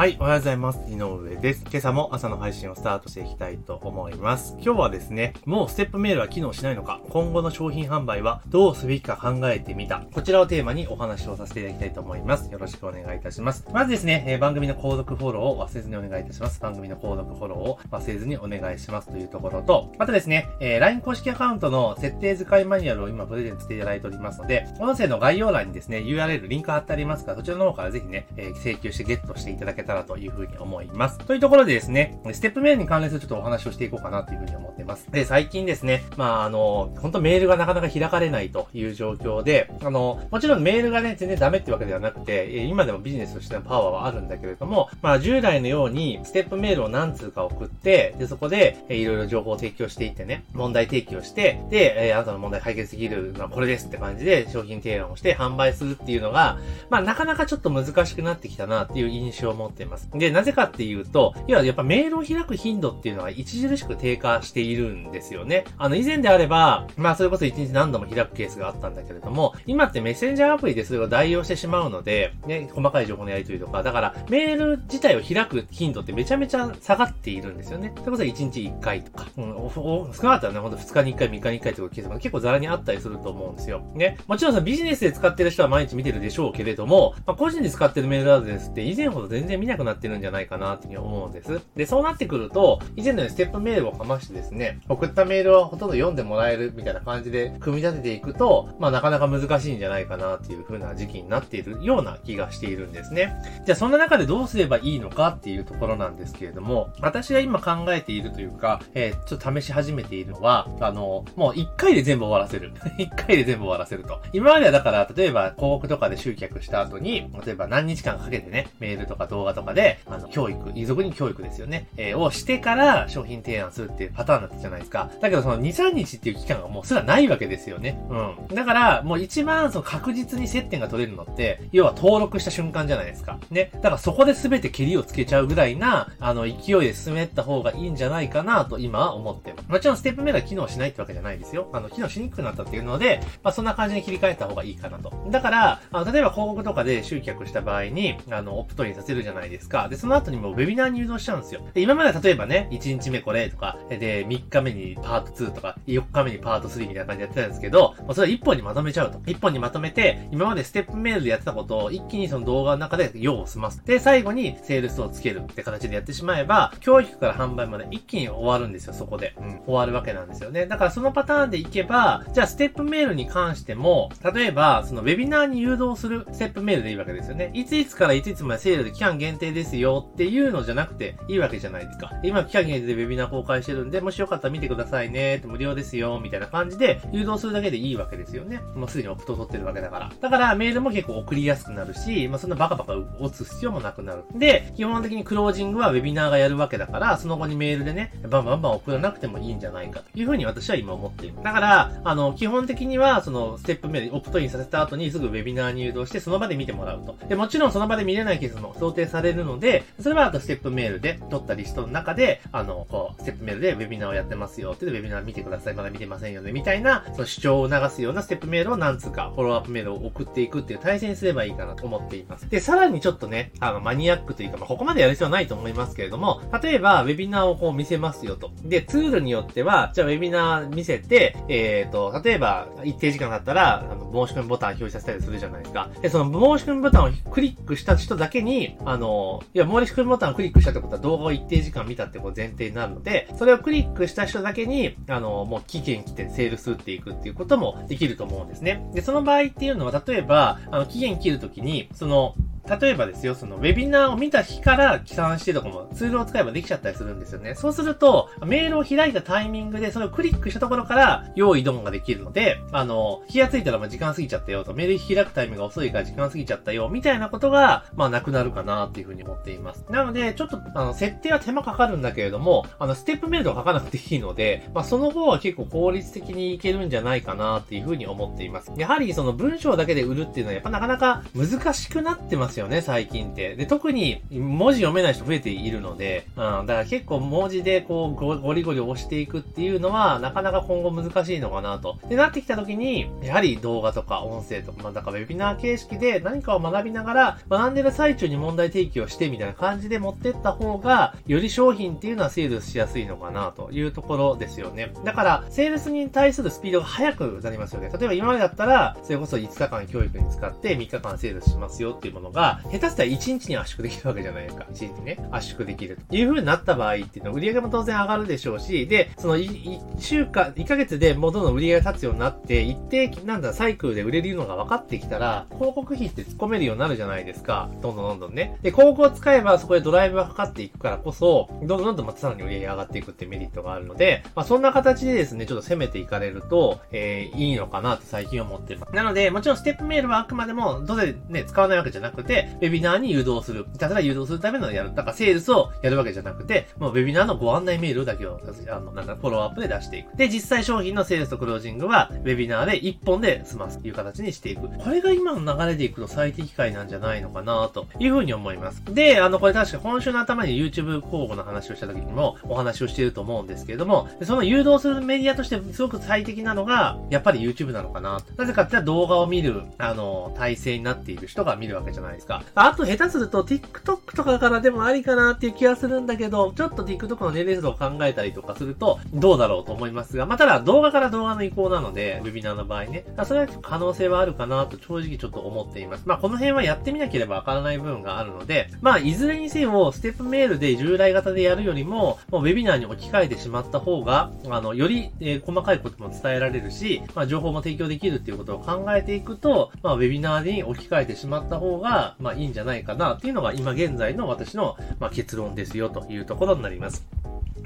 はい、おはようございます。井上です。今朝も朝の配信をスタートしていきたいと思います。今日はですね、もうステップメールは機能しないのか、今後の商品販売はどうすべきか考えてみた。こちらをテーマにお話をさせていただきたいと思います。よろしくお願いいたします。まずですね、え番組の購読フォローを忘れずにお願いいたします。番組の購読フォローを忘れずにお願いしますというところと、またですね、えー LINE 公式アカウントの設定使いマニュアルを今プレゼントしていただいておりますので、音声の概要欄にですね、URL、リンク貼ってありますから、そちらの方からぜひね、えー請求してゲットしていただけたらというふうに思います。というところでですね、ステップメールに関連するちょっとお話をしていこうかなというふうに思っています。で、最近ですね、まあ、あの、本当メールがなかなか開かれないという状況で、あの、もちろんメールがね、全然ダメってわけではなくて、今でもビジネスとしてのパワーはあるんだけれども、まあ、従来のように、ステップメールを何通か送って、で、そこで、いろいろ情報を提供していってね、問題提起をして、で、えあなたの問題解決できるのはこれですって感じで商品提案をして販売するっていうのが、まあ、なかなかちょっと難しくなってきたなっていう印象を持っています。で、なぜかっていうと、いや、やっぱメールを開く頻度っていうのは著しく低下しているんですよね。あの、以前であれば、まあ、それこそ1日何度も開くケースがあったんだけれども、今ってメッセンジャーアプリでそれを代用してしまうので、ね、細かい情報のやり取りとか、だから、メール自体を開く頻度ってめちゃめちゃ下がっているんですよね。それこそ1日1回とか、うん、おお少なかったらね、ほんと2日に1回、3日に1回とかケースが結構ザラにあったりすると思うんですよ。ね。もちろんさ、ビジネスで使ってる人は毎日見てるでしょうけれども、まあ、個人で使ってるメールアドレスって以前ほど全然見なくなってるんじゃないかなっていうふうに思うんです。で、そうなってくると、以前のようにステップメールをかましてですね、送ったメールをほとんど読んでもらえるみたいな感じで組み立てていくと、まあなかなか難しいんじゃないかなっていう風な時期になっているような気がしているんですね。じゃあそんな中でどうすればいいのかっていうところなんですけれども、私が今考えているというか、えーちょっと試し始めているのは、あの、もう一回で全部終わらせる。一回で全部終わらせると。今まではだから、例えば広告とかで集客した後に、例えば何日間かけてね、メールとか動画とかで、あの、教育、遺族に教育ですよね、えーをしてから商品提案するっていうパターンだったじゃないですか。だけどその2、3日っていう期間がもうすらないわけですよね。うん。だから、もう一番その確実に接点が取れるのって、要は登録した瞬間じゃないですか。ね。だからそこで全て蹴りをつけちゃうぐらいな、あの、勢いで進めた方がいいんじゃないかなと今は思ってます。もちろんステップメールは機能しないってわけじゃないですよ。あの、機能しにくくなったっていうので、まあそんな感じに切り替えた方がいいかなと。だから、あの例えば広告とかで集客した場合に、あの、オプトインさせるじゃないですか。で、その後にもうウェビナーに誘導しちゃうんですよ。で、今まで例えばね、1日目これとか、で、3日目にパート2とか、4日目にパート3みたいな感じでやってたんですけど、もうそれを1本にまとめちゃうと。1本にまとめて、今までステップメールでやってたことを一気にその動画の中で用を済ます。で、最後にセールスをつけるって形でやってしまえば、教育から販売まで一気に終わるんですよ、そこで。うん、終わるわけなんですよね。だからそのパターンでいけば、じゃあステップメールに関しても、例えば、そのウェビナーに誘導するステップメールでいいわけですよね。いついつからいついつまでセールで期間限定ですよっていうのじゃなくていいわけじゃないですか。今期間限定でウェビナー公開してるんで、もしよかったら見てくださいね、無料ですよ、みたいな感じで誘導するだけでいいわけですよね。もうすでにオプト取ってるわけだから。だからメールも結構送りやすくなるし、まあそんなバカバカ打つ必要もなくなる。で、基本的にクロージングはウェビナーがやるわけだから、その後にメールでね、バンバンバン送らなくてもいいいんじゃないかというふうに私は今思っている。だから、あの、基本的には、その、ステップメール、オプトインさせた後にすぐウェビナーに誘導して、その場で見てもらうと。で、もちろんその場で見れないケースも想定されるので、それはあとステップメールで取ったリストの中で、あの、こう、ステップメールでウェビナーをやってますよって、ウェビナー見てください、まだ見てませんよね、みたいな、その主張を流すようなステップメールを何通か、フォローアップメールを送っていくっていう体制にすればいいかなと思っています。で、さらにちょっとね、あの、マニアックというか、まあ、ここまでやる必要はないと思いますけれども、例えば、ウェビナーをこう見せますよと。で、ツールによっては、じゃあウェビナー見せて、えっ、と、例えば、一定時間だったら、あの、申し込みボタン表示させたりするじゃないですか。で、その申し込みボタンをクリックした人だけに、あの、いや、申し込みボタンをクリックしたってことは動画を一定時間見たってこと前提になるので、それをクリックした人だけに、あの、もう期限来てセールス打っていくっていうこともできると思うんですね。で、その場合っていうのは、例えば、あの、期限切るときに、その、例えばですよ、そのウェビナーを見た日から起算してとかもツールを使えばできちゃったりするんですよね。そうすると、メールを開いたタイミングでそれをクリックしたところから用意ドンができるので、あの、気がついたらまあ時間過ぎちゃったよと、メール開くタイミングが遅いから時間過ぎちゃったよ、みたいなことが、まあなくなるかなっていうふうに思っています。なので、ちょっと、あの、設定は手間かかるんだけれども、あの、ステップメールとか書かなくていいので、まあその方は結構効率的にいけるんじゃないかなっていうふうに思っています。やはりその文章だけで売るっていうのはやっぱなかなか難しくなってますよよね、最近って。で、特に文字読めない人増えているので、うん、だから結構文字でこうゴ、リゴリ押していくっていうのは、なかなか今後難しいのかなと。で、なってきた時に、やはり動画とか音声とか、まあ、だからウェビナー形式で何かを学びながら、学んでる最中に問題提起をしてみたいな感じで持ってった方が、より商品っていうのはセールスしやすいのかなというところですよね。だから、セールスに対するスピードが速くなりますよね。例えば今までだったら、それこそ5日間教育に使って3日間セールスしますよっていうものが、下手したら1日に圧縮できるわけじゃないか。1日ね、圧縮できるという風になった場合っていうのは売り上げも当然上がるでしょうし、で、その1週間、1ヶ月でもうどんどん売り上げが立つようになって、一定、なんだ、サイクルで売れるのが分かってきたら、広告費って突っ込めるようになるじゃないですか。どんどんどんどんね。で、広告を使えばそこでドライブがかかっていくからこそ、どんどんどんどんまたさらに売り上げが上がっていくってメリットがあるので、まあそんな形でですね、ちょっと攻めていかれると、えー、いいのかなって最近思ってます。なので、もちろんステップメールはあくまでも、どうせね、使わないわけじゃなくて、ウェビナーに誘導する。ただ誘導するためのやる。だからセールスをやるわけじゃなくて、もうウェビナーのご案内メールだけを、あの、なんかフォローアップで出していく。で、実際商品のセールスとクロージングは、ウェビナーで1本で済ますという形にしていく。これが今の流れでいくと最適解なんじゃないのかなというふうに思います。で、あの、これ確か今週の頭に YouTube 候補の話をした時にもお話をしていると思うんですけれども、その誘導するメディアとしてすごく最適なのが、やっぱり YouTube なのかな。なぜかって動画を見る、あの、体制になっている人が見るわけじゃないですか。あと、下手すると TikTok とかからでもありかなっていう気がするんだけど、ちょっと TikTok の年齢層を考えたりとかすると、どうだろうと思いますが、まあ、ただ動画から動画の移行なので、ウェビナーの場合ね。それは可能性はあるかなと正直ちょっと思っています。まあ、この辺はやってみなければわからない部分があるので、まあ、いずれにせよ、ステップメールで従来型でやるよりも、もうウェビナーに置き換えてしまった方が、あの、より、えー、細かいことも伝えられるし、まあ、情報も提供できるっていうことを考えていくと、まあ、ウェビナーに置き換えてしまった方が、まあ、いいんじゃないかなっていうのが今現在の私の、まあ、結論ですよというところになります。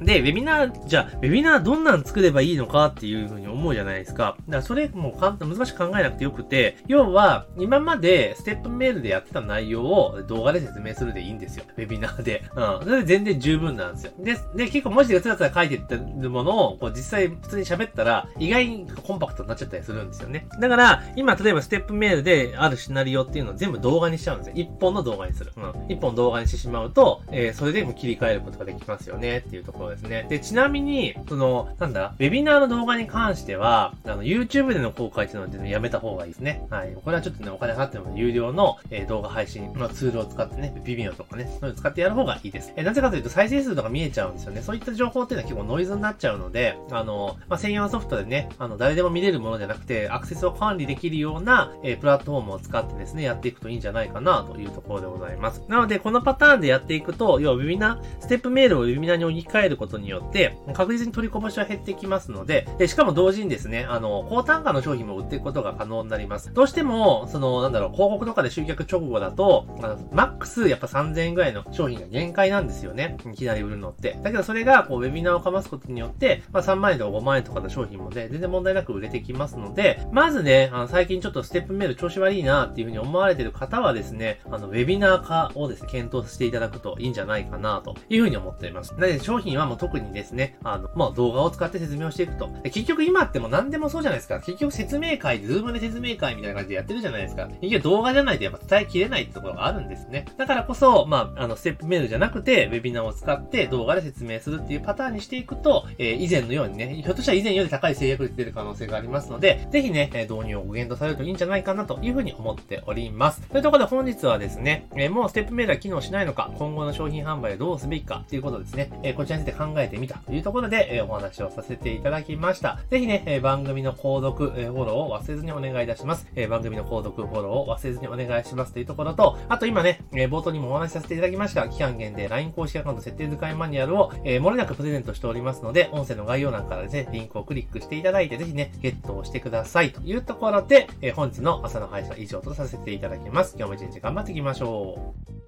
で、ウェビナー、じゃあ、ウェビナーどんなん作ればいいのかっていうふうに思うじゃないですか。だからそれも簡単、難しく考えなくてよくて、要は、今までステップメールでやってた内容を動画で説明するでいいんですよ。ウェビナーで。うん。それで全然十分なんですよ。で、で、結構文字でつらつら書いてってるものを、こう実際普通に喋ったら、意外にコンパクトになっちゃったりするんですよね。だから、今、例えばステップメールであるシナリオっていうのを全部動画にしちゃうんですよ。一本の動画にする。うん。一本動画にしてしまうと、えー、それでも切り替えることができますよねっていうところですね。で、ちなみに、その、なんだ、ウェビナーの動画に関しては、あの、YouTube での公開っていうのはやめた方がいいですね。はい。これはちょっとね、お金かかっても有料の、えー、動画配信のツールを使ってね、ビビオとかね、そういうの使ってやる方がいいです。えー、なぜかというと再生数とか見えちゃうんですよね。そういった情報っていうのは結構ノイズになっちゃうので、あの、まあ、専用ソフトでね、あの、誰でも見れるものじゃなくて、アクセスを管理できるような、えー、プラットフォームを使ってですね、やっていくといいんじゃないかなというところでございます。なので、このパターンでやっていくと、要はウェビナー、ステップメールをウェビナーに置き換えることによって、確実に取りこぼしは減ってきますので、で、しかも同時にですね、あの、高単価の商品も売っていくことが可能になります。どうしても、その、なんだろう、広告とかで集客直後だと、あの、マックスやっぱ3000円ぐらいの商品が限界なんですよね。いきなり売るのって。だけどそれが、こう、ウェビナーをかますことによって、まあ3万円とか5万円とかの商品もね、全然問題なく売れてきますので、まずね、あの、最近ちょっとステップメール調子悪いなっていうふうに思われてる方はですね、あの、ウェビナー化をですね、検討していただくといいんじゃないかなというふうに思っています。なので、商品はも特にですね、あの、まあ動画を使って説明をしていくと。結局今っても何でもそうじゃないですか。結局説明会、 Zoom で説明会みたいな感じでやってるじゃないですか。結局動画じゃないとやっぱ伝えきれないってところがあるんですね。だからこそ、まあ、あの、ステップメールじゃなくて、ウェビナーを使って動画で説明するっていうパターンにしていくと、えー、以前のようにね、ひょっとしたら以前より高い制約率出る可能性がありますので、ぜひね、導入をご検討されるといいんじゃないかなというふうに思っております。というところで本日はですね、えー、もうステップメールは機能しないのか、今後の商品販売をどうすべきかということですね、えー、こちらについて考えてみたというところで、え、お話をさせていただきました。ぜひね、え番組の購読、えフォローを忘れずにお願いいたします。え番組の購読、フォローを忘れずにお願いしますというところと、あと今ね、え冒頭にもお話しさせていただきました、期間限定 LINE 公式アカウント設定使いマニュアルを、えー、漏れなくプレゼントしておりますので、音声の概要欄からですね、リンクをクリックしていただいて、ぜひね、ゲットをしてくださいというところで、え、本日の朝の配信は以上とさせていただきます。今日も一日頑張っていきましょう。